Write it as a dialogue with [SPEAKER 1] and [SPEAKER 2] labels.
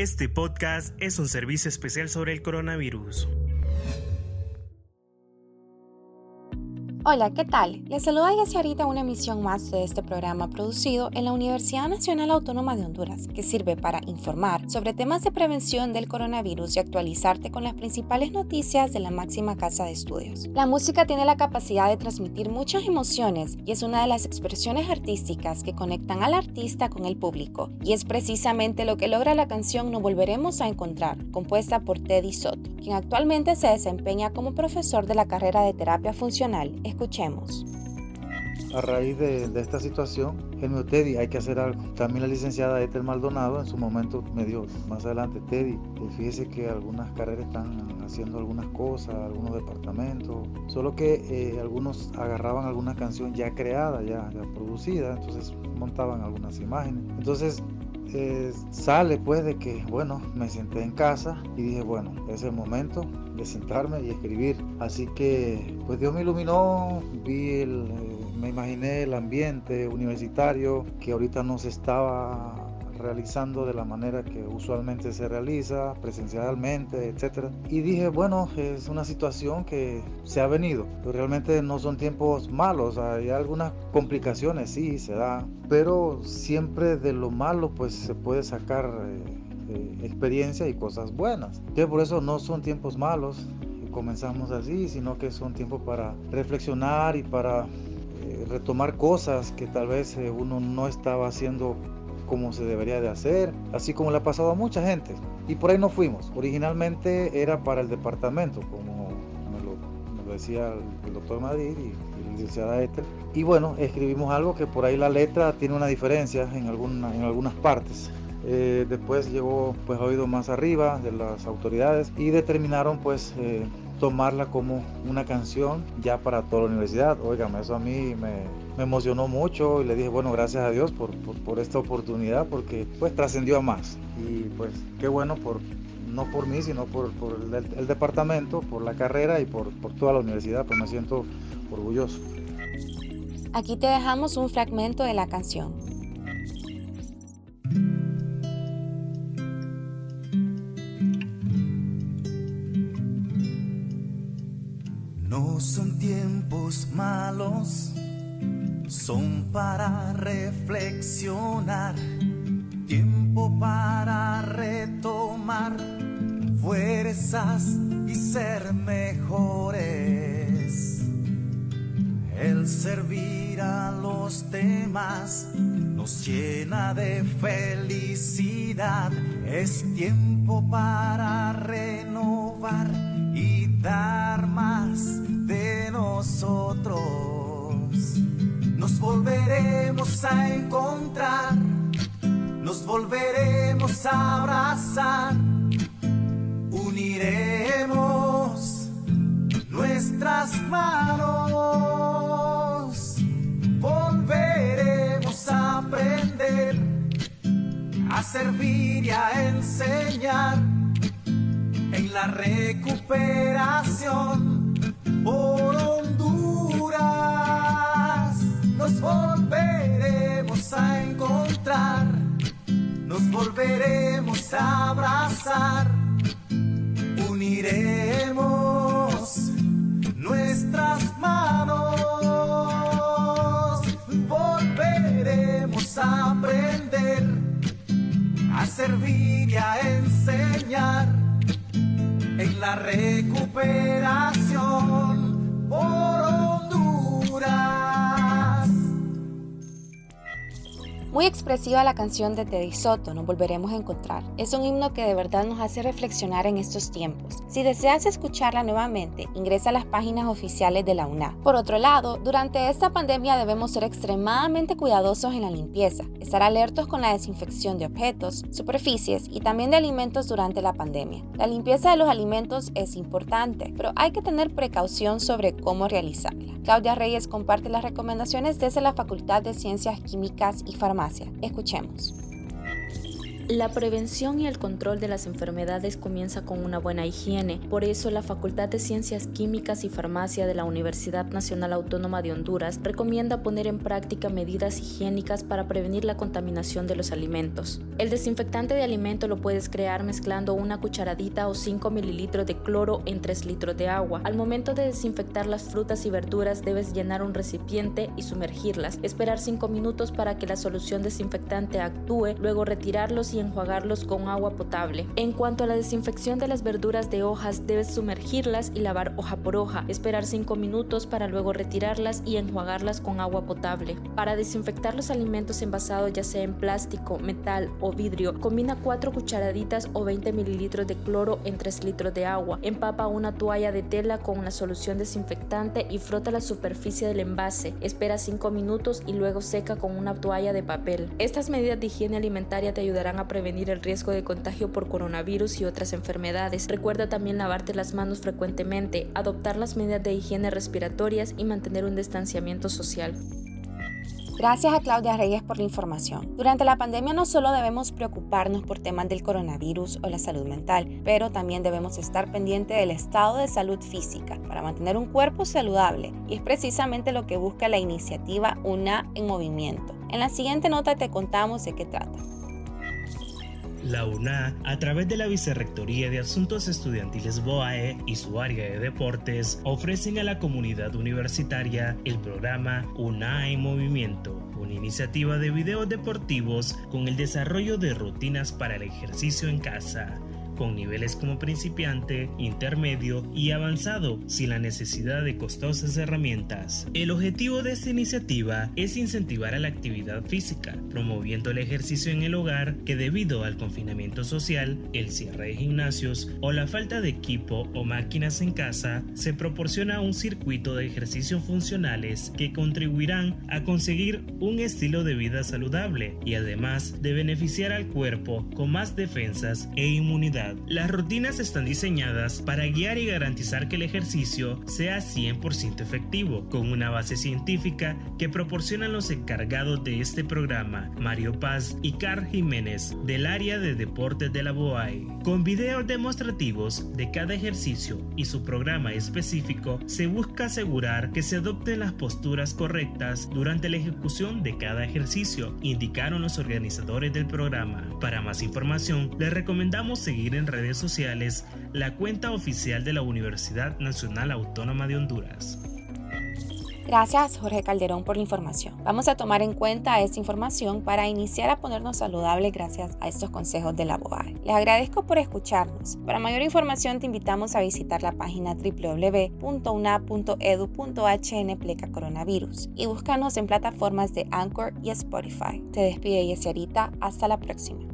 [SPEAKER 1] Este podcast es un servicio especial sobre el coronavirus.
[SPEAKER 2] Hola, ¿qué tal? Les saluda ahorita una emisión más de este programa producido en la Universidad Nacional Autónoma de Honduras, que sirve para informar sobre temas de prevención del coronavirus y actualizarte con las principales noticias de la máxima casa de estudios. La música tiene la capacidad de transmitir muchas emociones y es una de las expresiones artísticas que conectan al artista con el público, y es precisamente lo que logra la canción No Volveremos a Encontrar, compuesta por Teddy Soto, quien actualmente se desempeña como profesor de la carrera de terapia funcional Escuchemos.
[SPEAKER 3] A raíz de, esta situación, el Teddy, hay que hacer algo. También la licenciada Ethel Maldonado en su momento me dio más adelante, Teddy, fíjese que algunas carreras están haciendo algunas cosas, algunos departamentos, solo que eh, algunos agarraban alguna canción ya creada, ya, ya producida, entonces montaban algunas imágenes. Entonces eh, sale pues de que, bueno, me senté en casa y dije, bueno, es el momento de sentarme y escribir. Así que, pues Dios me iluminó, vi el, eh, me imaginé el ambiente universitario que ahorita no se estaba realizando de la manera que usualmente se realiza, presencialmente, etc. Y dije, bueno, es una situación que se ha venido, pero realmente no son tiempos malos, hay algunas complicaciones, sí, se da, pero siempre de lo malo pues se puede sacar eh, eh, experiencia y cosas buenas. Que por eso no son tiempos malos, comenzamos así, sino que son tiempos para reflexionar y para eh, retomar cosas que tal vez uno no estaba haciendo como se debería de hacer, así como le ha pasado a mucha gente. Y por ahí no fuimos. Originalmente era para el departamento, como me lo, decía el, doctor Madrid y, la licenciada Esther. Y bueno, escribimos algo que por ahí la letra tiene una diferencia en, alguna, en algunas partes. Eh, después llegó pues oído más arriba de las autoridades y determinaron pues eh, tomarla como una canción ya para toda la universidad. Oigan, eso a mí me, me emocionó mucho y le dije, bueno, gracias a Dios por, por, esta oportunidad porque pues trascendió a más. Y pues qué bueno por, no por mí, sino por, por el, el, departamento, por la carrera y por, por toda la universidad, pues me siento orgulloso.
[SPEAKER 2] Aquí te dejamos un fragmento de la canción.
[SPEAKER 4] No son tiempos malos son para reflexionar, tiempo para retomar fuerzas y ser mejores. El servir a los demás nos llena de felicidad, es tiempo para renovar y dar más de nosotros nos volveremos a encontrar, nos volveremos a abrazar, uniremos nuestras manos, volveremos a aprender, a servir y a enseñar en la recuperación por volveremos a abrazar, uniremos nuestras manos, volveremos a aprender, a servir y a enseñar en la recuperación
[SPEAKER 2] Muy expresiva la canción de Teddy Soto, Nos Volveremos a Encontrar. Es un himno que de verdad nos hace reflexionar en estos tiempos. Si deseas escucharla nuevamente, ingresa a las páginas oficiales de la UNA. Por otro lado, durante esta pandemia debemos ser extremadamente cuidadosos en la limpieza, estar alertos con la desinfección de objetos, superficies y también de alimentos durante la pandemia. La limpieza de los alimentos es importante, pero hay que tener precaución sobre cómo realizarla. Claudia Reyes comparte las recomendaciones desde la Facultad de Ciencias Químicas y Farmacia Escuchemos.
[SPEAKER 5] La prevención y el control de las enfermedades comienza con una buena higiene. Por eso la Facultad de Ciencias Químicas y Farmacia de la Universidad Nacional Autónoma de Honduras recomienda poner en práctica medidas higiénicas para prevenir la contaminación de los alimentos. El desinfectante de alimento lo puedes crear mezclando una cucharadita o 5 mililitros de cloro en 3 litros de agua. Al momento de desinfectar las frutas y verduras debes llenar un recipiente y sumergirlas. Esperar 5 minutos para que la solución desinfectante actúe, luego retirarlos y enjuagarlos con agua potable. En cuanto a la desinfección de las verduras de hojas, debes sumergirlas y lavar hoja por hoja, esperar 5 minutos para luego retirarlas y enjuagarlas con agua potable. Para desinfectar los alimentos envasados ya sea en plástico, metal o vidrio, combina 4 cucharaditas o 20 mililitros de cloro en 3 litros de agua. Empapa una toalla de tela con la solución desinfectante y frota la superficie del envase. Espera 5 minutos y luego seca con una toalla de papel. Estas medidas de higiene alimentaria te ayudarán a prevenir el riesgo de contagio por coronavirus y otras enfermedades. Recuerda también lavarte las manos frecuentemente, adoptar las medidas de higiene respiratorias y mantener un distanciamiento social.
[SPEAKER 2] Gracias a Claudia Reyes por la información. Durante la pandemia no solo debemos preocuparnos por temas del coronavirus o la salud mental, pero también debemos estar pendientes del estado de salud física para mantener un cuerpo saludable y es precisamente lo que busca la iniciativa UNA en movimiento. En la siguiente nota te contamos de qué trata.
[SPEAKER 1] La UNA, a través de la Vicerrectoría de Asuntos Estudiantiles BOAE y su área de deportes, ofrecen a la comunidad universitaria el programa UNA en Movimiento, una iniciativa de videos deportivos con el desarrollo de rutinas para el ejercicio en casa con niveles como principiante, intermedio y avanzado, sin la necesidad de costosas herramientas. El objetivo de esta iniciativa es incentivar a la actividad física, promoviendo el ejercicio en el hogar que debido al confinamiento social, el cierre de gimnasios o la falta de equipo o máquinas en casa, se proporciona un circuito de ejercicios funcionales que contribuirán a conseguir un estilo de vida saludable y además de beneficiar al cuerpo con más defensas e inmunidad las rutinas están diseñadas para guiar y garantizar que el ejercicio sea 100% efectivo, con una base científica que proporcionan los encargados de este programa, Mario Paz y Carl Jiménez, del área de deportes de la BOAI. Con videos demostrativos de cada ejercicio y su programa específico, se busca asegurar que se adopten las posturas correctas durante la ejecución de cada ejercicio, indicaron los organizadores del programa. Para más información, les recomendamos seguir en redes sociales la cuenta oficial de la Universidad Nacional Autónoma de Honduras.
[SPEAKER 2] Gracias Jorge Calderón por la información. Vamos a tomar en cuenta esta información para iniciar a ponernos saludables gracias a estos consejos de la BOAE. Les agradezco por escucharnos. Para mayor información te invitamos a visitar la página www.una.edu.hn pleca coronavirus y búscanos en plataformas de Anchor y Spotify. Te despide Yesarita. Hasta la próxima.